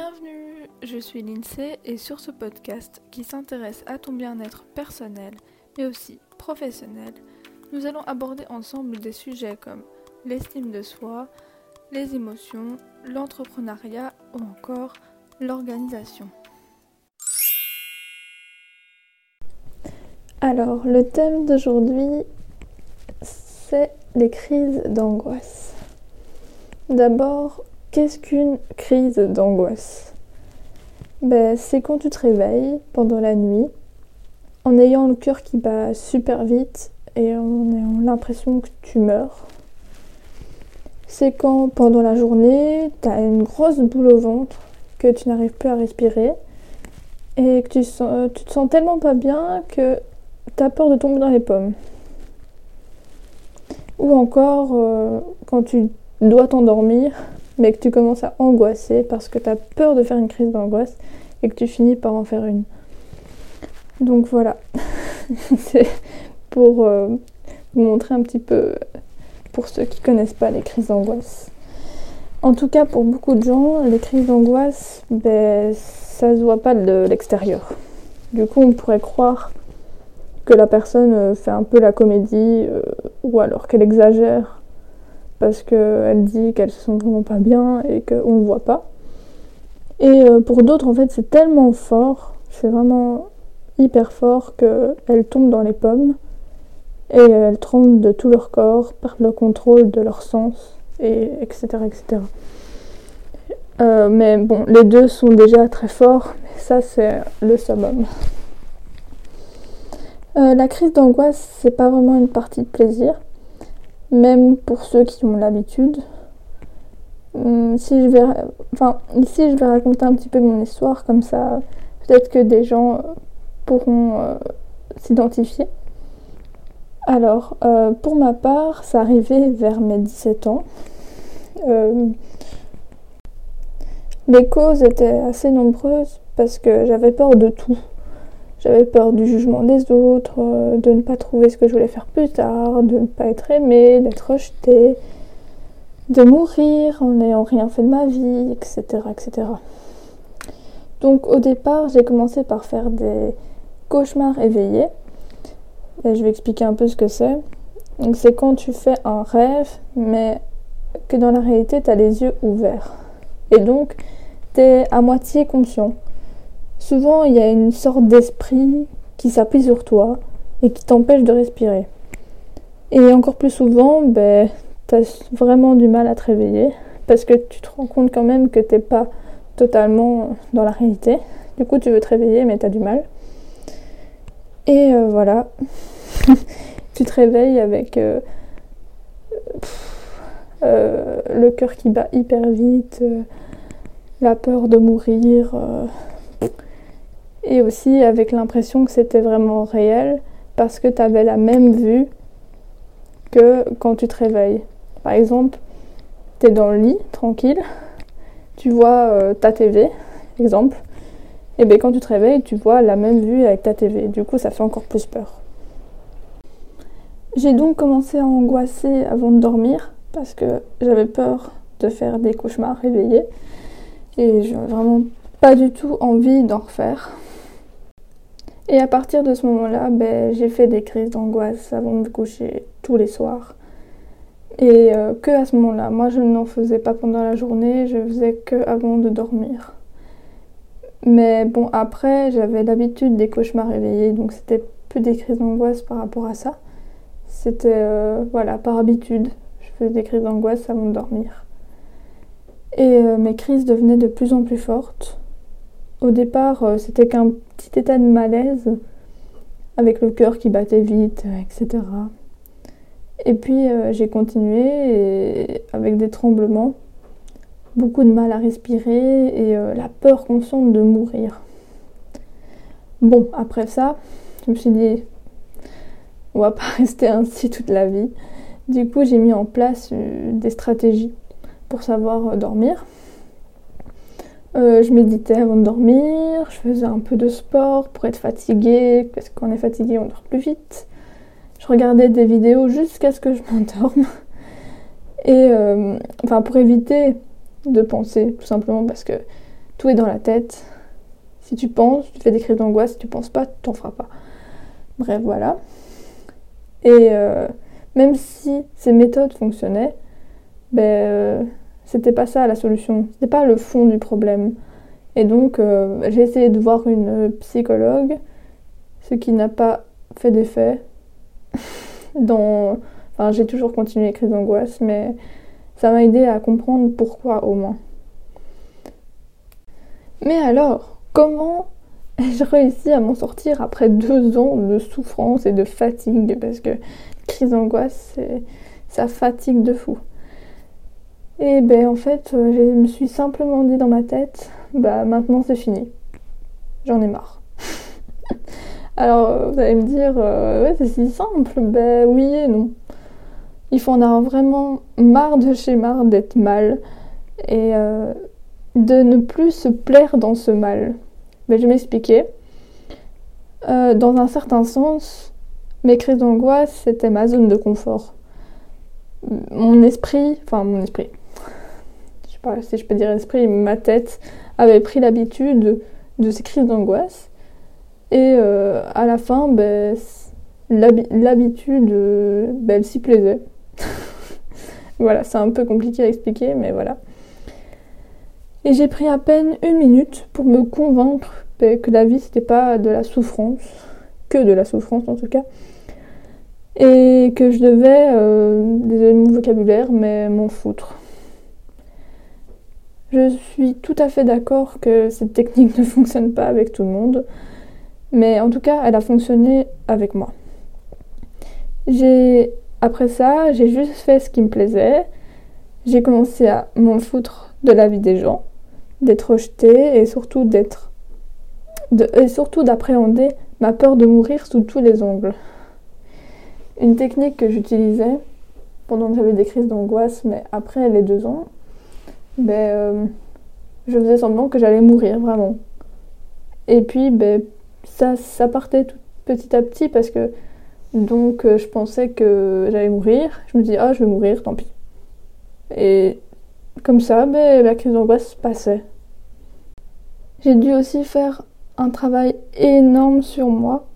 Bienvenue, je suis Lindsay et sur ce podcast qui s'intéresse à ton bien-être personnel mais aussi professionnel, nous allons aborder ensemble des sujets comme l'estime de soi, les émotions, l'entrepreneuriat ou encore l'organisation. Alors, le thème d'aujourd'hui, c'est les crises d'angoisse. D'abord, qu'est-ce qu'une crise d'angoisse? Ben, C'est quand tu te réveilles pendant la nuit en ayant le cœur qui bat super vite et en ayant l'impression que tu meurs. C'est quand pendant la journée, tu as une grosse boule au ventre, que tu n'arrives plus à respirer et que tu, tu te sens tellement pas bien que tu as peur de tomber dans les pommes. Ou encore euh, quand tu dois t'endormir mais que tu commences à angoisser parce que tu as peur de faire une crise d'angoisse et que tu finis par en faire une. Donc voilà, c'est pour euh, vous montrer un petit peu, pour ceux qui connaissent pas les crises d'angoisse. En tout cas, pour beaucoup de gens, les crises d'angoisse, ben, ça se voit pas de l'extérieur. Du coup, on pourrait croire que la personne euh, fait un peu la comédie euh, ou alors qu'elle exagère parce qu'elle dit qu'elle se sent vraiment pas bien et qu'on ne voit pas. Et euh, pour d'autres, en fait, c'est tellement fort, c'est vraiment hyper fort qu'elles tombent dans les pommes et elles tremblent de tout leur corps, perdent le contrôle de leur sens, et etc. etc. Euh, mais bon, les deux sont déjà très forts, mais ça c'est le summum. Euh, la crise d'angoisse, c'est pas vraiment une partie de plaisir même pour ceux qui ont l'habitude. Hum, si je vais, enfin, ici, je vais raconter un petit peu mon histoire, comme ça, peut-être que des gens pourront euh, s'identifier. Alors, euh, pour ma part, ça arrivait vers mes 17 ans. Euh, les causes étaient assez nombreuses parce que j'avais peur de tout. J'avais peur du jugement des autres, euh, de ne pas trouver ce que je voulais faire plus tard, de ne pas être aimée, d'être rejetée, de mourir en n'ayant rien fait de ma vie, etc. etc. Donc au départ, j'ai commencé par faire des cauchemars éveillés. Et je vais expliquer un peu ce que c'est. Donc c'est quand tu fais un rêve, mais que dans la réalité, tu as les yeux ouverts. Et donc, tu es à moitié conscient. Souvent, il y a une sorte d'esprit qui s'appuie sur toi et qui t'empêche de respirer. Et encore plus souvent, ben, tu as vraiment du mal à te réveiller parce que tu te rends compte quand même que t'es pas totalement dans la réalité. Du coup, tu veux te réveiller, mais tu as du mal. Et euh, voilà, tu te réveilles avec euh, euh, le cœur qui bat hyper vite, la peur de mourir et aussi avec l'impression que c'était vraiment réel parce que tu avais la même vue que quand tu te réveilles. Par exemple, tu es dans le lit, tranquille, tu vois euh, ta TV, exemple, et bien quand tu te réveilles, tu vois la même vue avec ta TV. Du coup, ça fait encore plus peur. J'ai donc commencé à angoisser avant de dormir parce que j'avais peur de faire des cauchemars réveillés et j'ai vraiment pas du tout envie d'en refaire. Et à partir de ce moment-là, ben, j'ai fait des crises d'angoisse avant de me coucher tous les soirs. Et euh, que à ce moment-là. Moi, je n'en faisais pas pendant la journée, je faisais que avant de dormir. Mais bon, après, j'avais l'habitude des cauchemars réveillés, donc c'était plus des crises d'angoisse par rapport à ça. C'était, euh, voilà, par habitude. Je faisais des crises d'angoisse avant de dormir. Et euh, mes crises devenaient de plus en plus fortes. Au départ, euh, c'était qu'un petit état de malaise, avec le cœur qui battait vite, euh, etc. Et puis euh, j'ai continué avec des tremblements, beaucoup de mal à respirer et la peur constante de mourir. Bon, après ça, je me suis dit, on va pas rester ainsi toute la vie. Du coup, j'ai mis en place des stratégies pour savoir dormir. Euh, je méditais avant de dormir, je faisais un peu de sport pour être fatiguée, parce qu'on est fatigué, on dort plus vite. Je regardais des vidéos jusqu'à ce que je m'endorme. Et euh, enfin, pour éviter de penser, tout simplement parce que tout est dans la tête. Si tu penses, tu fais des crises d'angoisse. Si tu penses pas, tu t'en feras pas. Bref, voilà. Et euh, même si ces méthodes fonctionnaient, ben, c'était pas ça la solution. C'était pas le fond du problème. Et donc, euh, j'ai essayé de voir une psychologue, ce qui n'a pas fait d'effet. Dans... Enfin, j'ai toujours continué les crises d'angoisse, mais ça m'a aidé à comprendre pourquoi au moins. Mais alors, comment ai-je réussi à m'en sortir après deux ans de souffrance et de fatigue? Parce que crise d'angoisse, ça fatigue de fou. Et ben en fait, euh, je me suis simplement dit dans ma tête, bah maintenant c'est fini. J'en ai marre. Alors euh, vous allez me dire, euh, c'est si simple. Ben oui et non. Il faut en avoir vraiment marre de chez marre d'être mal et de ne plus se plaire dans ce mal. Ben, je vais dans un certain sens, mes crises d'angoisse, c'était ma zone de confort. Mon esprit, enfin mon esprit, sais pas si je peux dire esprit, ma tête avait pris l'habitude de ces crises d'angoisse. Et euh, à la fin, ben, l'habitude, ben, elle s'y plaisait. voilà, c'est un peu compliqué à expliquer, mais voilà. Et j'ai pris à peine une minute pour me convaincre ben, que la vie, c'était pas de la souffrance, que de la souffrance en tout cas, et que je devais, euh, désolé mon vocabulaire, mais m'en foutre. Je suis tout à fait d'accord que cette technique ne fonctionne pas avec tout le monde, mais en tout cas, elle a fonctionné avec moi. J'ai après ça, j'ai juste fait ce qui me plaisait. J'ai commencé à m'en foutre de la vie des gens, d'être rejetée et surtout d'être et surtout d'appréhender ma peur de mourir sous tous les ongles. Une technique que j'utilisais pendant que j'avais des crises d'angoisse, mais après les deux ans, ben, euh, je faisais semblant que j'allais mourir vraiment. Et puis, ben, ça, ça partait tout petit à petit parce que donc euh, je pensais que j'allais mourir. Je me dis, ah, je vais mourir, tant pis. Et comme ça, ben, la crise d'angoisse passait. J'ai dû aussi faire un travail énorme sur moi,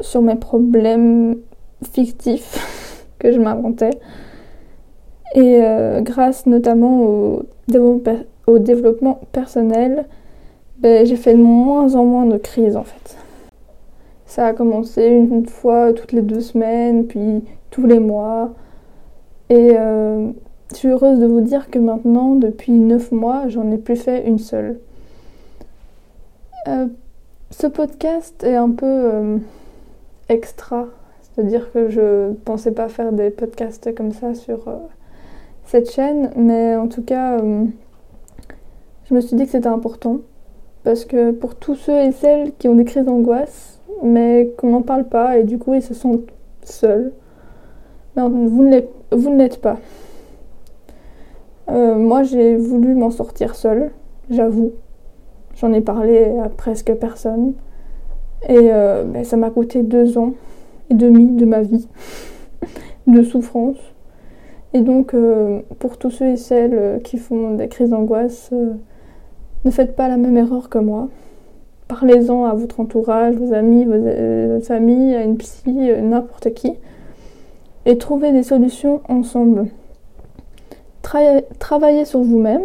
sur mes problèmes fictifs que je m'inventais. Et euh, grâce notamment au, développement personnel, ben, j'ai fait de moins en moins de crises en fait. Ça a commencé une fois toutes les deux semaines, puis tous les mois. Et euh, je suis heureuse de vous dire que maintenant, depuis neuf mois, j'en ai plus fait une seule. Euh, ce podcast est un peu extra, c'est-à-dire que je pensais pas faire des podcasts comme ça sur cette chaîne, mais en tout cas, euh, je me suis dit que c'était important. Parce que pour tous ceux et celles qui ont des crises d'angoisse, mais qu'on n'en parle pas et du coup ils se sentent seuls, ben, vous ne l'êtes pas. Euh, moi j'ai voulu m'en sortir seule, j'avoue. J'en ai parlé à presque personne. Et euh, ben, ça m'a coûté deux ans et demi de ma vie de souffrance. Et donc, euh, pour tous ceux et celles euh, qui font des crises d'angoisse, euh, ne faites pas la même erreur que moi. Parlez-en à votre entourage, vos amis, vos, familles, à une psy, n'importe qui. Et trouvez des solutions ensemble. travaillez sur vous-même,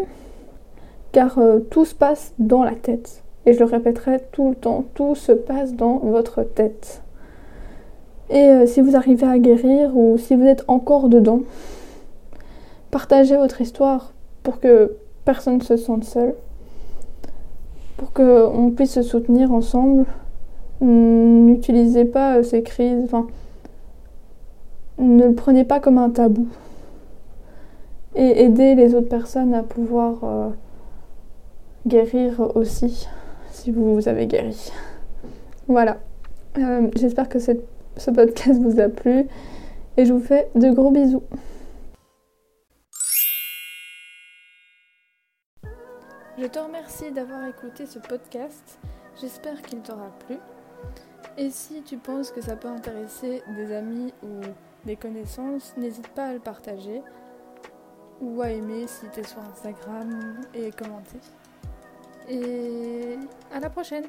car tout se passe dans la tête. Et je le répéterai tout le temps, tout se passe dans votre tête. Et si vous arrivez à guérir ou si vous êtes encore dedans, partagez votre histoire pour que personne ne se sente seul, pour qu'on puisse se soutenir ensemble. N'utilisez pas ces crises, enfin, ne le prenez pas comme un tabou. Et aidez les autres personnes à pouvoir euh, guérir aussi, si vous avez guéri. Voilà. Euh, j'espère que ce podcast vous a plu et je vous fais de gros bisous. Je te remercie d'avoir écouté ce podcast. J'espère qu'il t'aura plu. Et si tu penses que ça peut intéresser des amis ou des connaissances, n'hésite pas à le partager ou à aimer si tu es sur Instagram et commenter. et à la prochaine